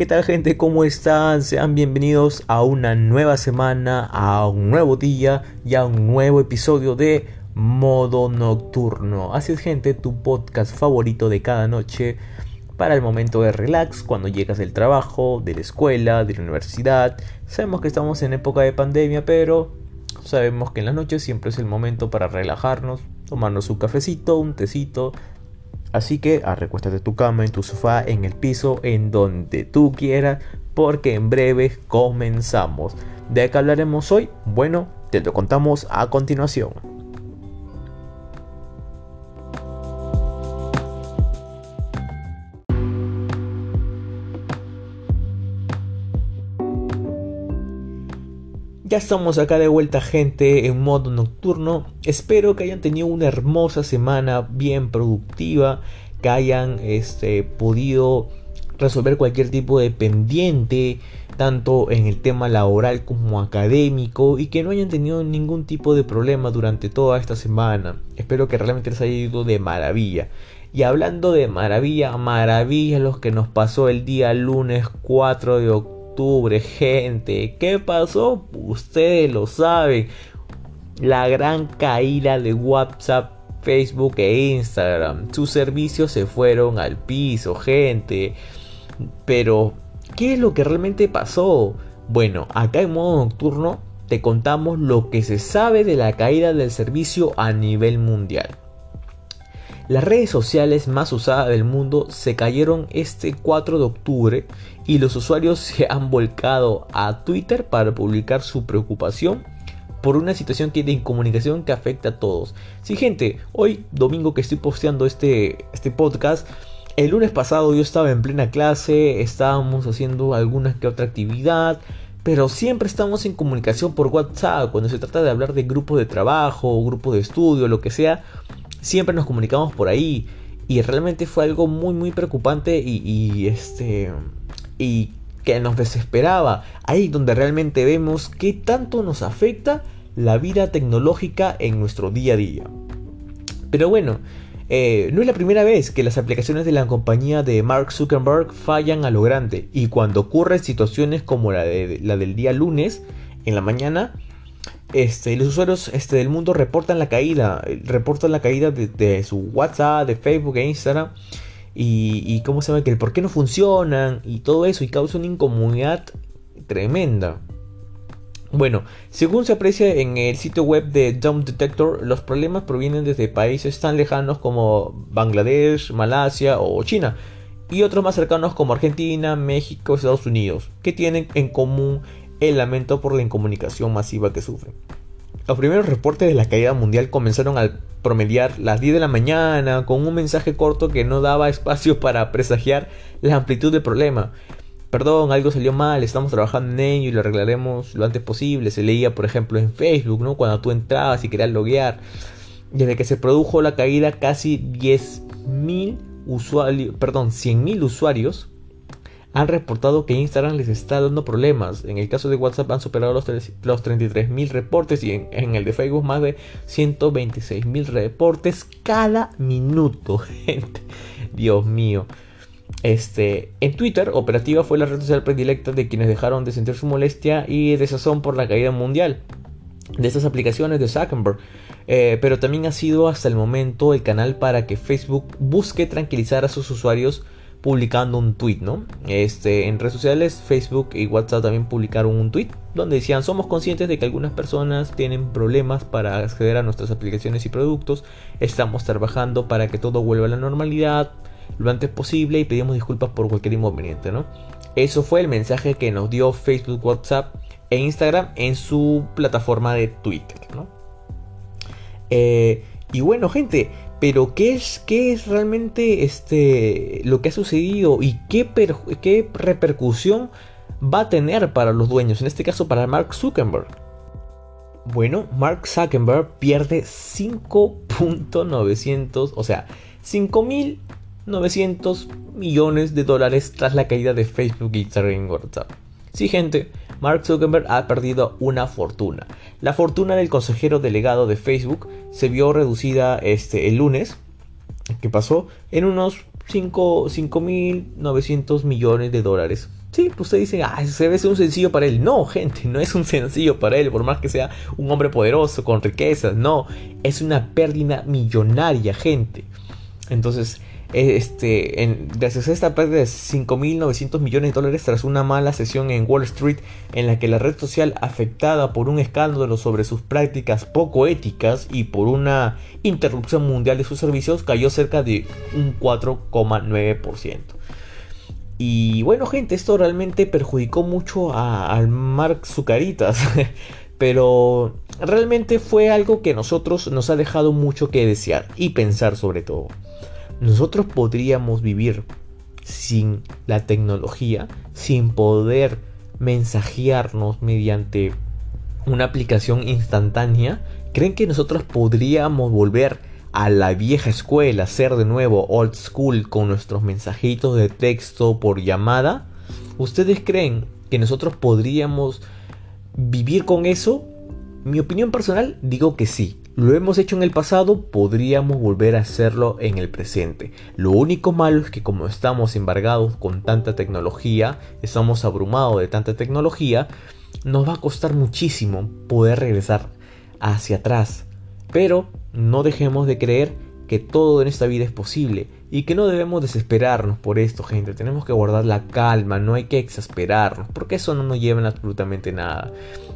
¿qué tal gente? ¿Cómo están? Sean bienvenidos a una nueva semana, a un nuevo día y a un nuevo episodio de Modo Nocturno. Así es gente, tu podcast favorito de cada noche para el momento de relax cuando llegas del trabajo, de la escuela, de la universidad. Sabemos que estamos en época de pandemia, pero sabemos que en las noches siempre es el momento para relajarnos, tomarnos un cafecito, un tecito, Así que recuéstate en tu cama, en tu sofá, en el piso, en donde tú quieras, porque en breve comenzamos. ¿De qué hablaremos hoy? Bueno, te lo contamos a continuación. Ya estamos acá de vuelta gente en modo nocturno. Espero que hayan tenido una hermosa semana bien productiva, que hayan este, podido resolver cualquier tipo de pendiente, tanto en el tema laboral como académico, y que no hayan tenido ningún tipo de problema durante toda esta semana. Espero que realmente les haya ido de maravilla. Y hablando de maravilla, maravilla los que nos pasó el día lunes 4 de octubre gente. ¿Qué pasó? Ustedes lo saben. La gran caída de WhatsApp, Facebook e Instagram. Sus servicios se fueron al piso, gente. Pero, ¿qué es lo que realmente pasó? Bueno, acá en modo nocturno te contamos lo que se sabe de la caída del servicio a nivel mundial. Las redes sociales más usadas del mundo se cayeron este 4 de octubre y los usuarios se han volcado a Twitter para publicar su preocupación por una situación de incomunicación que afecta a todos. Sí, gente, hoy domingo que estoy posteando este, este podcast, el lunes pasado yo estaba en plena clase, estábamos haciendo alguna que otra actividad, pero siempre estamos en comunicación por WhatsApp cuando se trata de hablar de grupos de trabajo, grupos de estudio, lo que sea siempre nos comunicamos por ahí. Y realmente fue algo muy, muy preocupante y, este. Y que nos desesperaba. Ahí donde realmente vemos qué tanto nos afecta la vida tecnológica en nuestro día a día. Pero bueno, eh, no es la primera vez que las aplicaciones de la compañía de Mark Zuckerberg fallan a lo grande. Y cuando ocurren situaciones como la, de, la del día lunes, en la mañana, este, los usuarios este, del mundo reportan la caída, reportan la caída de, su WhatsApp, de Facebook e Instagram. Y, cómo se llama que el por qué no funcionan y todo eso y causa una incomodidad tremenda. Bueno, según se aprecia en el sitio web de Dump Detector, los problemas provienen desde países tan lejanos como Bangladesh, Malasia o China, y otros más cercanos como Argentina, México, Estados Unidos, que tienen en común el lamento por la incomunicación masiva que sufren. Los primeros reportes de la caída mundial comenzaron al promediar las 10 de la mañana con un mensaje corto que no daba espacio para presagiar la amplitud del problema. Perdón, algo salió mal, estamos trabajando en ello y lo arreglaremos lo antes posible. Se leía, por ejemplo, en Facebook, ¿no? Cuando tú entrabas y querías loguear. Desde que se produjo la caída, casi 10.000 usuarios, perdón, 100.000 usuarios han reportado que Instagram les está dando problemas. En el caso de WhatsApp han superado los, los 33.000 reportes y en, el de Facebook más de 126.000 reportes cada minuto, gente. Dios mío. Este, en Twitter, Operativa fue la red social predilecta de quienes dejaron de sentir su molestia y desazón por la caída mundial de estas aplicaciones de Zuckerberg. Eh, pero también ha sido hasta el momento el canal para que Facebook busque tranquilizar a sus usuarios publicando un tweet, ¿no? Este, en redes sociales, Facebook y WhatsApp también publicaron un tweet donde decían, somos conscientes de que algunas personas tienen problemas para acceder a nuestras aplicaciones y productos, estamos trabajando para que todo vuelva a la normalidad lo antes posible y pedimos disculpas por cualquier inconveniente, ¿no? Eso fue el mensaje que nos dio Facebook, WhatsApp e Instagram en su plataforma de Twitter, ¿no? Eh, y bueno, gente, pero ¿qué es, qué es realmente este, lo que ha sucedido y qué, qué repercusión va a tener para los dueños? En este caso para Mark Zuckerberg. Bueno, Mark Zuckerberg pierde 5.900, o sea, 5.900 millones de dólares tras la caída de Facebook, Instagram y WhatsApp. Sí, gente, Mark Zuckerberg ha perdido una fortuna. La fortuna del consejero delegado de Facebook se vio reducida este, el lunes, que pasó, en unos 5.900 millones de dólares. Sí, pues ustedes dicen, ah, se ser un sencillo para él. No, gente, no es un sencillo para él, por más que sea un hombre poderoso, con riquezas. No, es una pérdida millonaria, gente. Entonces, este, en, gracias a esta pérdida de 5.900 millones de dólares tras una mala sesión en Wall Street en la que la red social afectada por un escándalo sobre sus prácticas poco éticas y por una interrupción mundial de sus servicios cayó cerca de un 4,9%. Y bueno gente, esto realmente perjudicó mucho al Mark Zucaritas. Pero realmente fue algo que nosotros nos ha dejado mucho que desear y pensar sobre todo nosotros podríamos vivir sin la tecnología, sin poder mensajearnos mediante una aplicación instantánea, ¿creen que nosotros podríamos volver a la vieja escuela, ser de nuevo old school con nuestros mensajitos de texto por llamada? ¿Ustedes creen que nosotros podríamos vivir con eso? Mi opinión personal digo que sí. Lo hemos hecho en el pasado, podríamos volver a hacerlo en el presente. Lo único malo es que como estamos embargados con tanta tecnología, estamos abrumados de tanta tecnología, nos va a costar muchísimo poder regresar hacia atrás. Pero no dejemos de creer que todo en esta vida es posible y que no debemos desesperarnos por esto, gente. Tenemos que guardar la calma, no hay que exasperarnos, porque eso no nos lleva a absolutamente nada.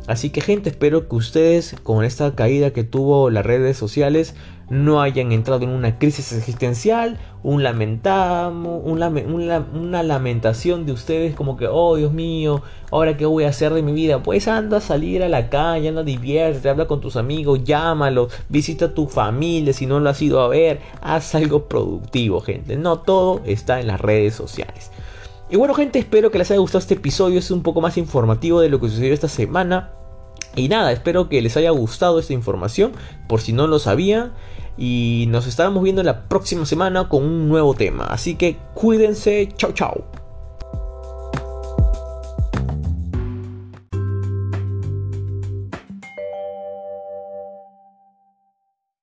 Así que, gente, espero que ustedes, con esta caída que tuvo las redes sociales, no hayan entrado en una crisis existencial, un lamentamo, una lamentación de ustedes como que, oh Dios mío, ahora qué voy a hacer de mi vida. Pues anda a salir a la calle, anda diviértete, habla con tus amigos, llámalo, visita a tu familia si no lo has ido a ver, haz algo productivo, gente. No todo está en las redes sociales. Y bueno, gente, espero que les haya gustado este episodio. Es un poco más informativo de lo que sucedió esta semana. Y nada, espero que les haya gustado esta información, por si no lo sabían. Y nos estaremos viendo la próxima semana con un nuevo tema. Así que cuídense, chao chao.